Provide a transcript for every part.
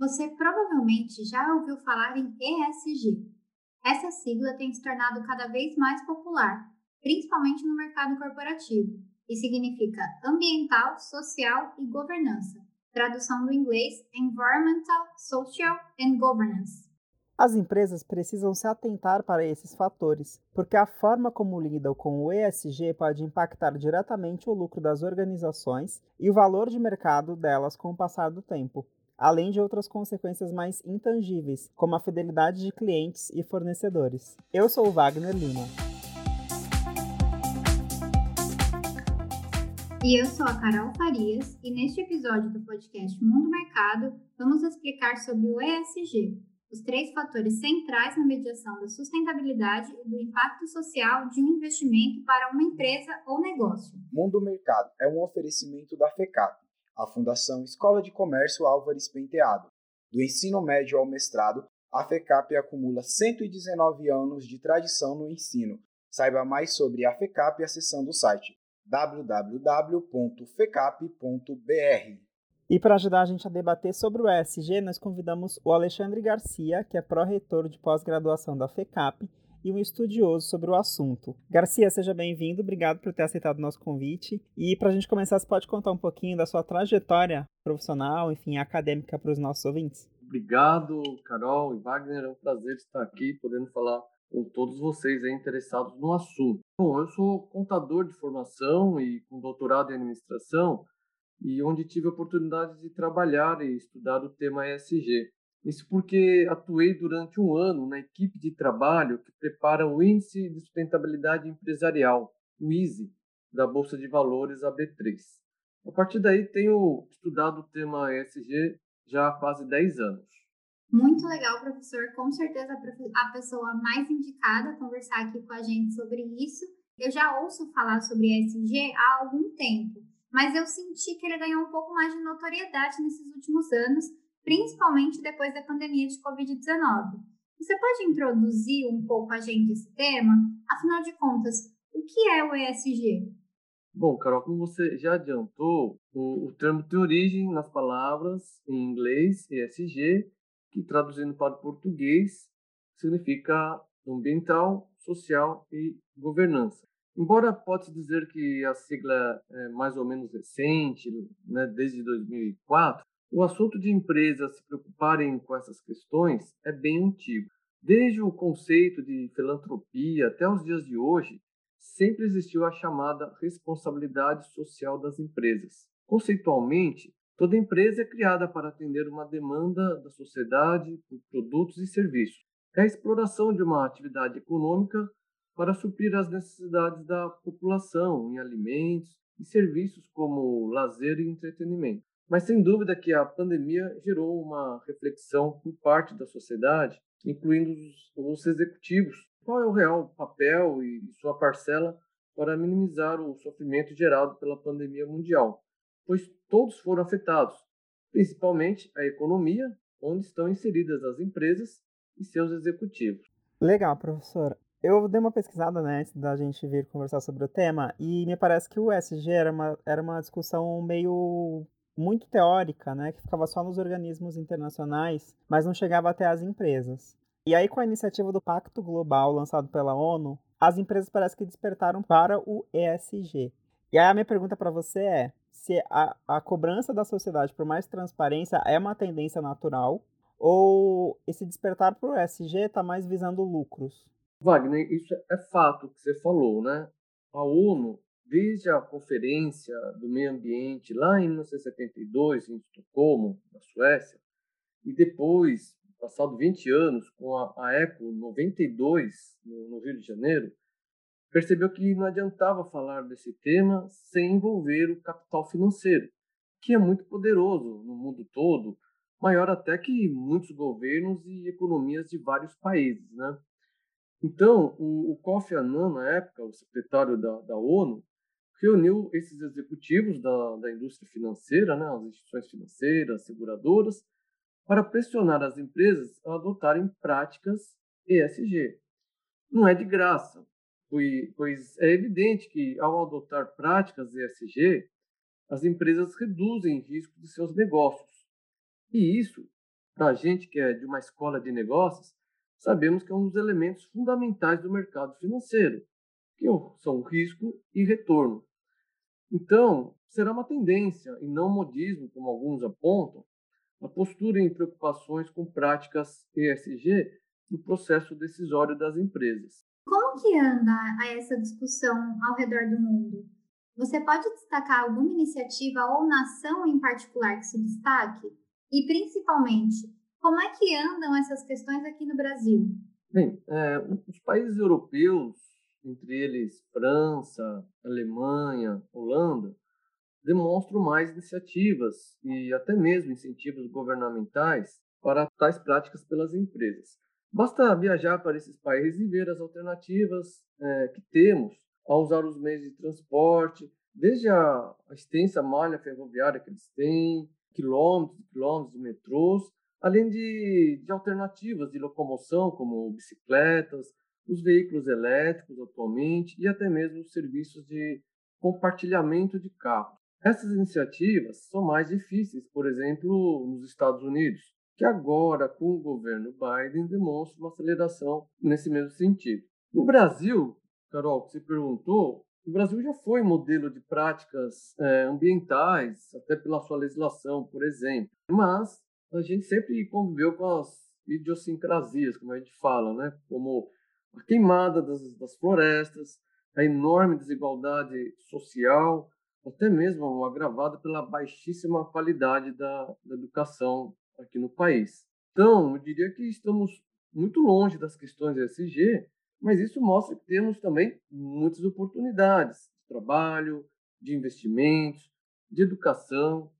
Você provavelmente já ouviu falar em ESG. Essa sigla tem se tornado cada vez mais popular, principalmente no mercado corporativo, e significa ambiental, social e governança. Tradução do inglês Environmental, Social and Governance. As empresas precisam se atentar para esses fatores, porque a forma como lidam com o ESG pode impactar diretamente o lucro das organizações e o valor de mercado delas com o passar do tempo além de outras consequências mais intangíveis, como a fidelidade de clientes e fornecedores. Eu sou o Wagner Lima. E eu sou a Carol Farias, e neste episódio do podcast Mundo Mercado, vamos explicar sobre o ESG, os três fatores centrais na mediação da sustentabilidade e do impacto social de um investimento para uma empresa ou negócio. Mundo Mercado é um oferecimento da FECAP, a Fundação Escola de Comércio Álvares Penteado. Do ensino médio ao mestrado, a FECAP acumula 119 anos de tradição no ensino. Saiba mais sobre a FECAP acessando o site www.fecap.br. E para ajudar a gente a debater sobre o ESG, nós convidamos o Alexandre Garcia, que é pró-reitor de pós-graduação da FECAP e um estudioso sobre o assunto. Garcia, seja bem-vindo, obrigado por ter aceitado o nosso convite. E para a gente começar, você pode contar um pouquinho da sua trajetória profissional, enfim, acadêmica para os nossos ouvintes? Obrigado, Carol e Wagner, é um prazer estar aqui, podendo falar com todos vocês aí interessados no assunto. Bom, eu sou contador de formação e com doutorado em administração, e onde tive a oportunidade de trabalhar e estudar o tema ESG. Isso porque atuei durante um ano na equipe de trabalho que prepara o Índice de Sustentabilidade Empresarial, o ISE, da Bolsa de Valores AB3. A partir daí, tenho estudado o tema ESG já há quase 10 anos. Muito legal, professor. Com certeza a pessoa mais indicada a conversar aqui com a gente sobre isso. Eu já ouço falar sobre ESG há algum tempo, mas eu senti que ele ganhou um pouco mais de notoriedade nesses últimos anos, principalmente depois da pandemia de Covid-19. Você pode introduzir um pouco a gente esse tema? Afinal de contas, o que é o ESG? Bom, Carol, como você já adiantou, o, o termo tem origem nas palavras em inglês ESG, que traduzindo para o português significa ambiental, social e governança. Embora pode-se dizer que a sigla é mais ou menos recente, né, desde 2004, o assunto de empresas se preocuparem com essas questões é bem antigo. Desde o conceito de filantropia até os dias de hoje, sempre existiu a chamada responsabilidade social das empresas. Conceitualmente, toda empresa é criada para atender uma demanda da sociedade por produtos e serviços. É a exploração de uma atividade econômica para suprir as necessidades da população em alimentos e serviços como lazer e entretenimento. Mas sem dúvida que a pandemia gerou uma reflexão por parte da sociedade, incluindo os, os executivos. Qual é o real papel e sua parcela para minimizar o sofrimento gerado pela pandemia mundial? Pois todos foram afetados, principalmente a economia, onde estão inseridas as empresas e seus executivos. Legal, professor. Eu dei uma pesquisada né, antes da gente vir conversar sobre o tema e me parece que o ESG era uma, era uma discussão meio muito teórica, né, que ficava só nos organismos internacionais, mas não chegava até as empresas. E aí, com a iniciativa do Pacto Global lançado pela ONU, as empresas parece que despertaram para o ESG. E aí a minha pergunta para você é: se a, a cobrança da sociedade por mais transparência é uma tendência natural ou esse despertar para o ESG está mais visando lucros? Wagner, isso é fato que você falou, né? A ONU desde a Conferência do Meio Ambiente, lá em 1972, em Estocolmo, na Suécia, e depois, passado 20 anos, com a, a ECO 92, no, no Rio de Janeiro, percebeu que não adiantava falar desse tema sem envolver o capital financeiro, que é muito poderoso no mundo todo, maior até que muitos governos e economias de vários países. Né? Então, o, o Kofi Annan, na época, o secretário da, da ONU, reuniu esses executivos da, da indústria financeira, né, as instituições financeiras, seguradoras, para pressionar as empresas a adotarem práticas ESG. Não é de graça, pois é evidente que, ao adotar práticas ESG, as empresas reduzem o risco de seus negócios. E isso para a gente que é de uma escola de negócios, sabemos que é um dos elementos fundamentais do mercado financeiro, que são risco e retorno. Então, será uma tendência, e não modismo, como alguns apontam, a postura em preocupações com práticas ESG no processo decisório das empresas. Como que anda essa discussão ao redor do mundo? Você pode destacar alguma iniciativa ou nação em particular que se destaque? E, principalmente, como é que andam essas questões aqui no Brasil? Bem, é, os países europeus, entre eles França, Alemanha, Holanda, demonstram mais iniciativas e até mesmo incentivos governamentais para tais práticas pelas empresas. Basta viajar para esses países e ver as alternativas é, que temos ao usar os meios de transporte, desde a, a extensa malha ferroviária que eles têm, quilômetros e quilômetros de metrôs, além de, de alternativas de locomoção, como bicicletas, os veículos elétricos atualmente e até mesmo os serviços de compartilhamento de carros. Essas iniciativas são mais difíceis, por exemplo, nos Estados Unidos, que agora, com o governo Biden, demonstra uma aceleração nesse mesmo sentido. No Brasil, Carol, que você perguntou, o Brasil já foi modelo de práticas é, ambientais, até pela sua legislação, por exemplo, mas a gente sempre conviveu com as idiosincrasias, como a gente fala, né? como a queimada das, das florestas, a enorme desigualdade social, até mesmo agravada pela baixíssima qualidade da, da educação aqui no país. Então, eu diria que estamos muito longe das questões ESG, mas isso mostra que temos também muitas oportunidades de trabalho, de investimentos, de educação,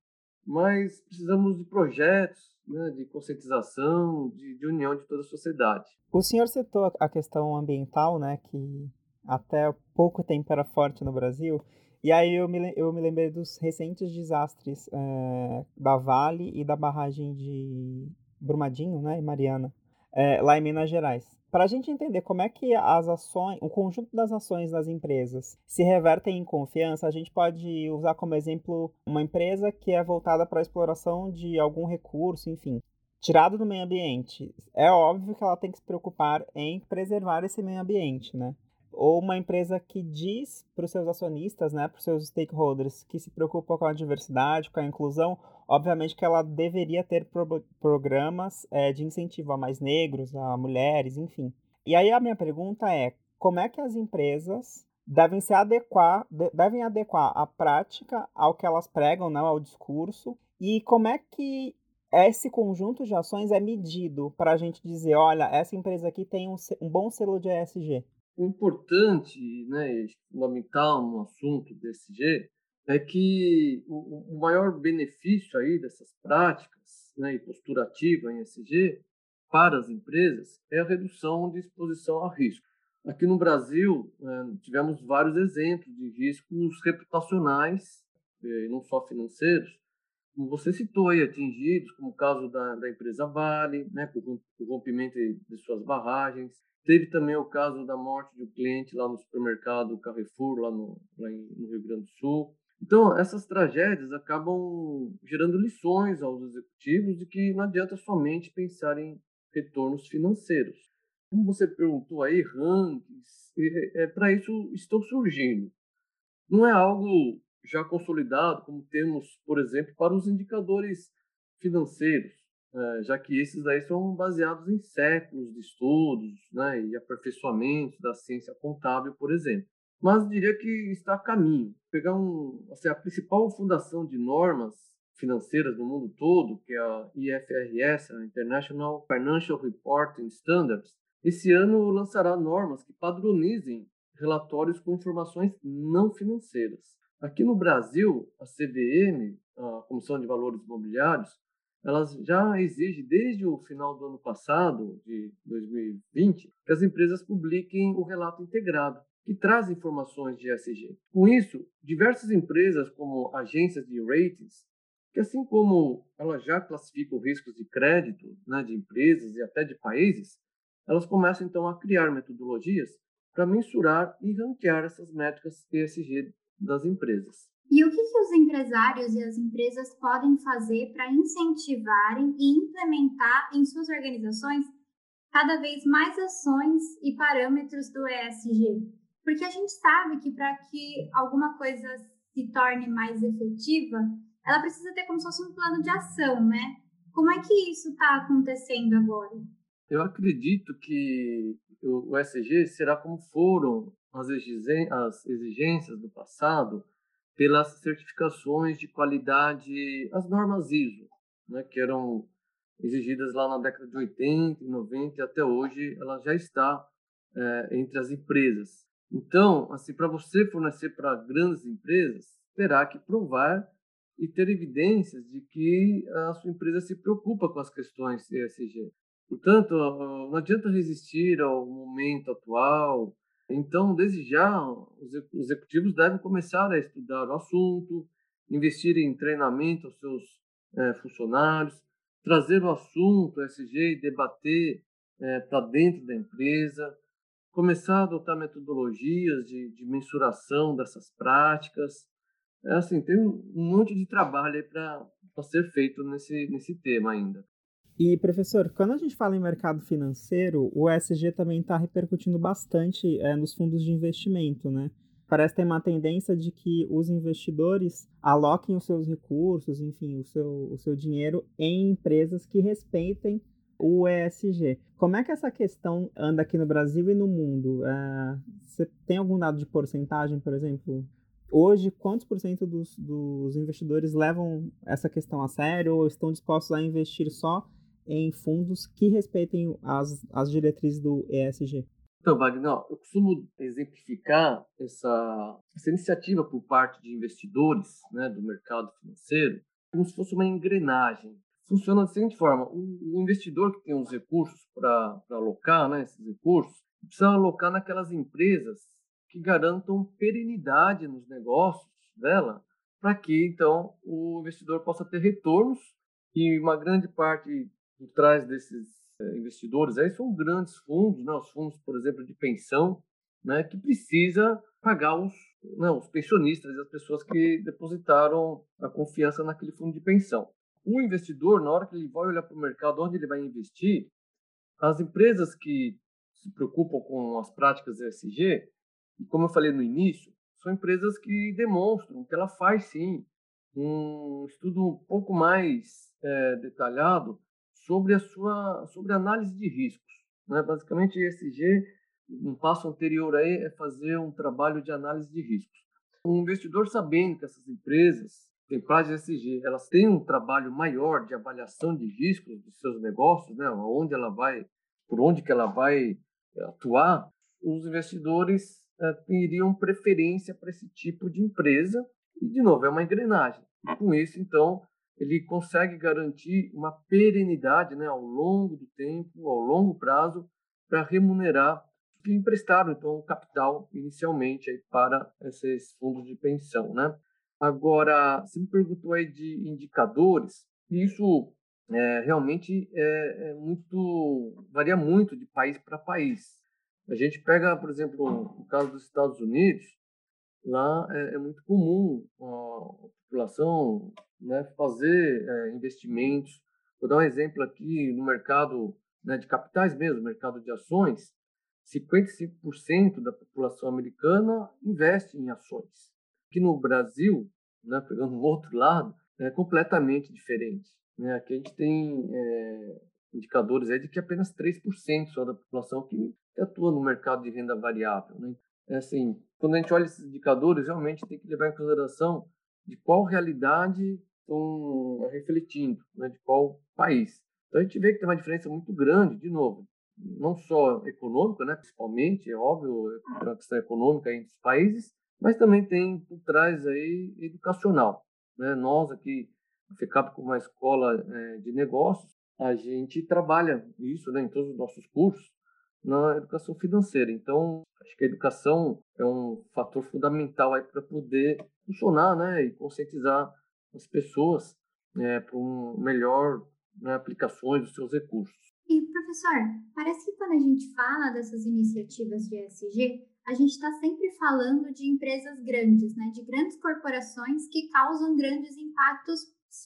mas precisamos de projetos, né, de conscientização, de, de, união de toda a sociedade. O senhor citou a questão ambiental, né, que até pouco tempo era forte no Brasil, e aí eu me, eu me lembrei dos recentes desastres é, da Vale e da barragem de Brumadinho, né, e Mariana, é, lá em Minas Gerais. Para a gente entender como é que as ações, o conjunto das ações das empresas se revertem em confiança, a gente pode usar como exemplo uma empresa que é voltada para a exploração de algum recurso, enfim, tirado do meio ambiente. É óbvio que ela tem que se preocupar em preservar esse meio ambiente, né? Ou uma empresa que diz para os seus acionistas, né, para os seus stakeholders, que se preocupa com a diversidade, com a inclusão, obviamente que ela deveria ter pro programas é, de incentivo a mais negros, a mulheres, enfim. E aí a minha pergunta é, como é que as empresas devem se adequar, devem adequar a prática ao que elas pregam, né, ao discurso, e como é que esse conjunto de ações é medido para a gente dizer, olha, essa empresa aqui tem um, um bom selo de ESG? Importante, né, fundamental no assunto desse G é que o, o, maior benefício aí dessas práticas, né, e postura ativa em ESG para as empresas é a redução de exposição a risco. Aqui no Brasil, né, tivemos vários exemplos de riscos reputacionais, eh, não só financeiros, como você citou aí, atingidos, como o caso da, da empresa Vale, né, por, por rompimento de suas barragens, Teve também o caso da morte de um cliente lá no supermercado Carrefour, lá no, lá no Rio Grande do Sul. Então, essas tragédias acabam gerando lições aos executivos de que não adianta somente pensar em retornos financeiros. Como você perguntou aí, rankings, é, é, para isso estão surgindo. Não é algo já consolidado, como temos, por exemplo, para os indicadores financeiros já que esses aí são baseados em séculos de estudos né, e aperfeiçoamento da ciência contábil, por exemplo. Mas diria que está a caminho. Pegar um, assim, a principal fundação de normas financeiras no mundo todo, que é a IFRS, a International Financial Reporting Standards, esse ano lançará normas que padronizem relatórios com informações não financeiras. Aqui no Brasil, a CVM, a Comissão de Valores Imobiliários, elas já exigem desde o final do ano passado, de 2020, que as empresas publiquem o relato integrado, que traz informações de ESG. Com isso, diversas empresas, como agências de ratings, que assim como elas já classificam riscos de crédito né, de empresas e até de países, elas começam então a criar metodologias para mensurar e ranquear essas métricas ESG das empresas. E o que, que os empresários e as empresas podem fazer para incentivarem e implementar em suas organizações cada vez mais ações e parâmetros do ESG? Porque a gente sabe que para que alguma coisa se torne mais efetiva, ela precisa ter como se fosse um plano de ação, né? Como é que isso está acontecendo agora? Eu acredito que o ESG será como foram as exigências do passado pelas certificações de qualidade, as normas ISO, né, que eram exigidas lá na década de 80 e 90 e até hoje ela já está é, entre as empresas. Então, assim, para você fornecer para grandes empresas, terá que provar e ter evidências de que a sua empresa se preocupa com as questões ESG. Portanto, não adianta resistir ao momento atual. Então, desde já, os executivos devem começar a estudar o assunto, investir em treinamento aos seus é, funcionários, trazer o assunto ESG e debater é, para dentro da empresa, começar a adotar metodologias de, de mensuração dessas práticas. É assim, tem um, monte de trabalho para ser feito nesse, nesse tema ainda. E, professor, quando a gente fala em mercado financeiro, o ESG também está repercutindo bastante é, nos fundos de investimento, né? Parece ter uma tendência de que os investidores aloquem os seus recursos, enfim, o seu, o seu dinheiro em empresas que respeitem o ESG. Como é que essa questão anda aqui no Brasil e no mundo? É, você tem algum dado de porcentagem, por exemplo? Hoje, quantos por cento dos, dos investidores levam essa questão a sério ou estão dispostos a investir só em fundos que respeitem as, as diretrizes do ESG? Então, Wagner, eu costumo exemplificar essa, essa iniciativa por parte de investidores né, do mercado financeiro como se fosse uma engrenagem funciona da seguinte forma: o, investidor que tem os recursos para alocar, né, esses recursos, precisa alocar naquelas empresas que garantam perenidade nos negócios dela, para que então o investidor possa ter retornos e uma grande parte por trás desses é, investidores aí são grandes fundos, né, os fundos, por exemplo, de pensão, né, que precisa pagar os, né, os pensionistas e as pessoas que depositaram a confiança naquele fundo de pensão. O investidor, na hora que ele vai olhar para o mercado onde ele vai investir, as empresas que se preocupam com as práticas ESG, e como eu falei no início, são empresas que demonstram que ela faz sim um estudo um pouco mais é, detalhado sobre a sua sobre análise de riscos. Né? Basicamente, ESG, um passo anterior aí é fazer um trabalho de análise de riscos. Um investidor sabendo que essas empresas Templagens SG, elas têm um trabalho maior de avaliação de riscos dos seus negócios, né? Onde ela vai, por onde que ela vai eh, atuar, os investidores é, teriam preferência para esse tipo de empresa e de novo é uma engrenagem. Com isso, então, ele consegue garantir uma perenidade, né, ao longo do tempo, ao longo prazo, para remunerar que emprestaram então o capital inicialmente aí para esses fundos de pensão, né? Agora, você me perguntou aí de indicadores, e isso é, realmente é, é, muito varia muito de país para país. A gente pega, por exemplo, o caso dos Estados Unidos, lá é, é muito comum a população né, fazer é, investimentos. Vou dar um exemplo aqui no mercado né, de capitais mesmo, mercado de ações, 55% da população americana investe em ações. Aqui no Brasil, né, pegando um outro lado, é completamente diferente. Né? Aqui a gente tem é, indicadores aí de que apenas 3% só da população que atua no mercado de renda variável. Né? É assim, quando a gente olha esses indicadores, realmente tem que levar em consideração de qual realidade estão refletindo, né? de qual país. Então a gente vê que tem uma diferença muito grande, de novo, não só econômica, né, principalmente, é óbvio, é uma questão econômica entre os países, mas também tem por trás aí educacional. Né? Nós aqui, a FECAP, como uma escola é, de negócios, a gente trabalha isso né, em todos os nossos cursos na educação financeira. Então, acho que a educação é um fator fundamental para poder funcionar né, e conscientizar as pessoas é, para um melhor né, aplicações dos seus recursos. E, professor, parece que quando a gente fala dessas iniciativas de ESG, a gente está sempre falando de empresas grandes, né? De grandes corporações que causam grandes impactos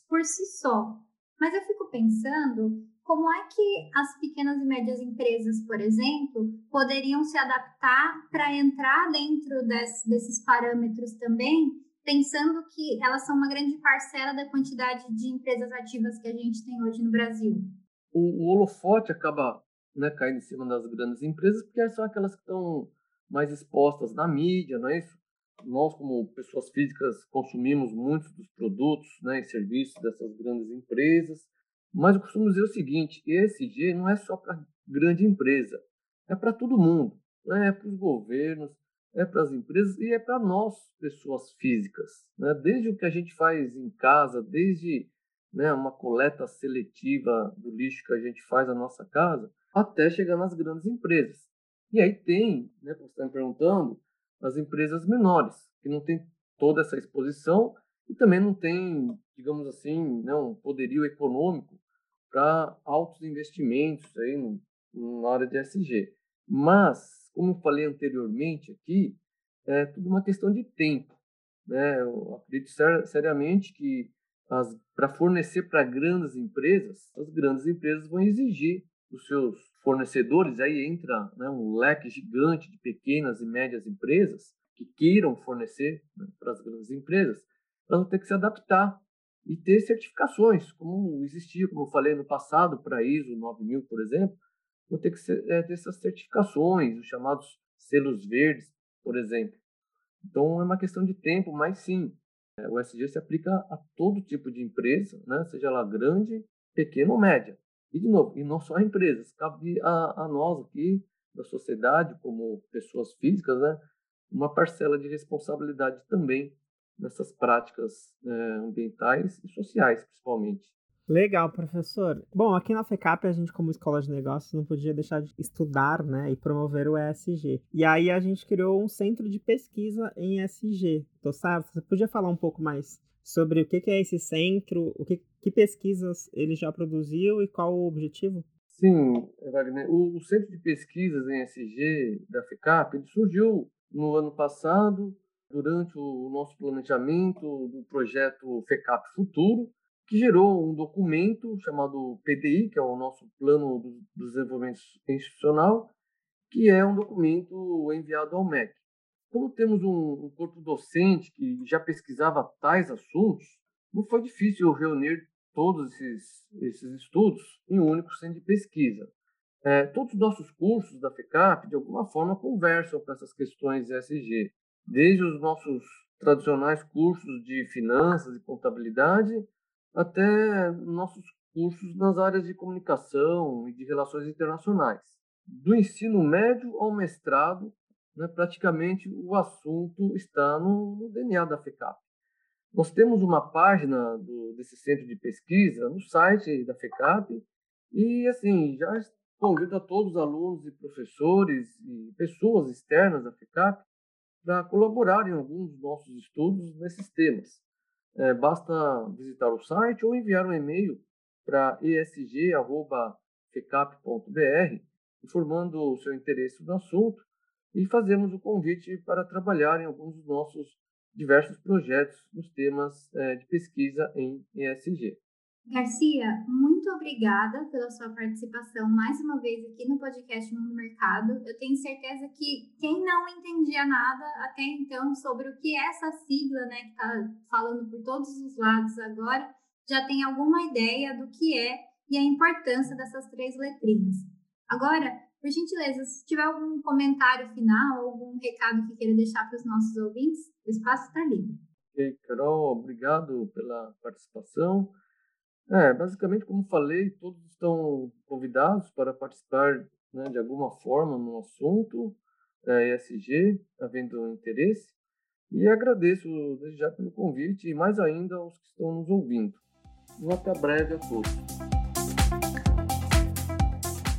por si só. Mas eu fico pensando como é que as pequenas e médias empresas, por exemplo, poderiam se adaptar para entrar dentro desse, desses parâmetros também, pensando que elas são uma grande parcela da quantidade de empresas ativas que a gente tem hoje no Brasil? O, o holofote acaba né, caindo em cima das grandes empresas, porque são aquelas que estão mais expostas na mídia, não é isso? Nós, como pessoas físicas, consumimos muitos dos produtos né, e serviços dessas grandes empresas, mas eu costumo dizer o seguinte: ESG não é só para grande empresa, é para todo mundo, né? é para os governos, é para as empresas e é para nós, pessoas físicas. Né? Desde o que a gente faz em casa, desde né, uma coleta seletiva do lixo que a gente faz na nossa casa, até chegar nas grandes empresas. E aí tem, né, como você está me perguntando, as empresas menores, que não tem toda essa exposição e também não tem, digamos assim, né, um poderio econômico para altos investimentos aí no, na área de SG. Mas, como eu falei anteriormente aqui, é tudo uma questão de tempo. Né? Eu acredito ser, seriamente que para fornecer para grandes empresas, as grandes empresas vão exigir dos seus fornecedores, aí entra né, um leque gigante de pequenas e médias empresas que queiram fornecer né, para as grandes empresas, elas vão ter que se adaptar e ter certificações, como existia, como eu falei no passado, para ISO 9000, por exemplo, vão ter que ser, é, ter essas certificações, os chamados selos verdes, por exemplo. Então, é uma questão de tempo, mas sim, é, o SG se aplica a todo tipo de empresa, né, seja ela grande, pequena ou média. E, de novo, e não só a empresas, cabe a, a nós aqui, da sociedade, como pessoas físicas, né, uma parcela de responsabilidade também nessas práticas é, ambientais e sociais, principalmente. Legal, professor. Bom, aqui na FECAP a gente, como escola de negócios, não podia deixar de estudar né, e promover o ESG. E aí a gente criou um centro de pesquisa em ESG. Tô certo? Você podia falar um pouco mais sobre o que é esse centro, o que, que pesquisas ele já produziu e qual o objetivo? Sim, Wagner. O, o Centro de Pesquisas em ESG da FECAP ele surgiu no ano passado durante o nosso planejamento do projeto FECAP Futuro, que gerou um documento chamado PDI, que é o nosso Plano do Desenvolvimento Institucional, que é um documento enviado ao MEC. Como temos um, um corpo docente que já pesquisava tais assuntos, não foi difícil reunir todos esses, esses estudos em um único centro de pesquisa. É, todos os nossos cursos da FECAP, de alguma forma, conversam com essas questões ESG desde os nossos tradicionais cursos de finanças e contabilidade até nossos cursos nas áreas de comunicação e de relações internacionais. Do ensino médio ao mestrado, né, praticamente o assunto está no, no, DNA da FECAP. Nós temos uma página do, desse centro de pesquisa no site da FECAP e, assim, já convido a todos os alunos e professores e pessoas externas da FECAP para colaborar em alguns dos nossos estudos nesses temas. É, basta visitar o site ou enviar um e-mail para esg.fecap.br informando o seu interesse no assunto e fazemos o convite para trabalhar em alguns dos nossos diversos projetos nos temas é, de pesquisa em ESG. Garcia, muito obrigada pela sua participação mais uma vez aqui no podcast Mundo Mercado. Eu tenho certeza que quem não entendia nada até então sobre o que é essa sigla, né, que está falando por todos os lados agora, já tem alguma ideia do que é e a importância dessas três letrinhas. Agora, por gentileza, se tiver algum comentário final, algum recado que queira deixar para os nossos ouvintes, o espaço está livre. Ok, Carol, obrigado pela participação. É, basicamente, como falei, todos estão convidados para participar né, de alguma forma no assunto é, ESG, havendo interesse. E agradeço desde já pelo convite e mais ainda aos que estão nos ouvindo. Um até breve a todos.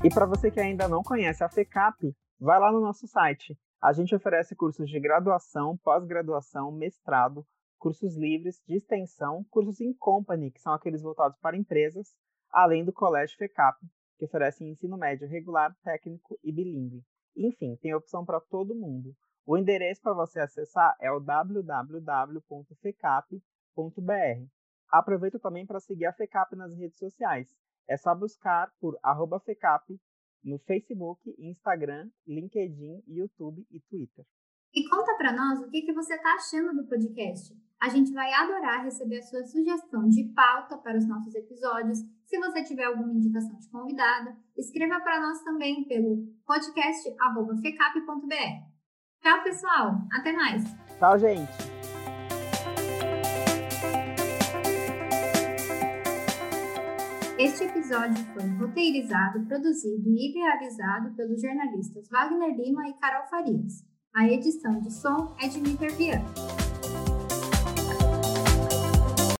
E para você que ainda não conhece a FECAP, vai lá no nosso site. A gente oferece cursos de graduação, pós-graduação, mestrado, cursos livres de extensão, cursos em company, que são aqueles voltados para empresas, além do Colégio FECAP, que oferece ensino médio regular, técnico e bilíngue. Enfim, tem opção para todo mundo. O endereço para você acessar é o www.fecap.br. Aproveito também para seguir a FECAP nas redes sociais. É só buscar por FECAP no Facebook, Instagram, LinkedIn, YouTube e Twitter. E conta para nós o que, que você está achando do podcast. A gente vai adorar receber a sua sugestão de pauta para os nossos episódios. Se você tiver alguma indicação de convidada, escreva para nós também pelo podcast.fecap.br. Tchau, pessoal. Até mais. Tchau, gente. Este episódio foi roteirizado, produzido e idealizado pelos jornalistas Wagner Lima e Carol Farias. A edição de som é de Niter Viana.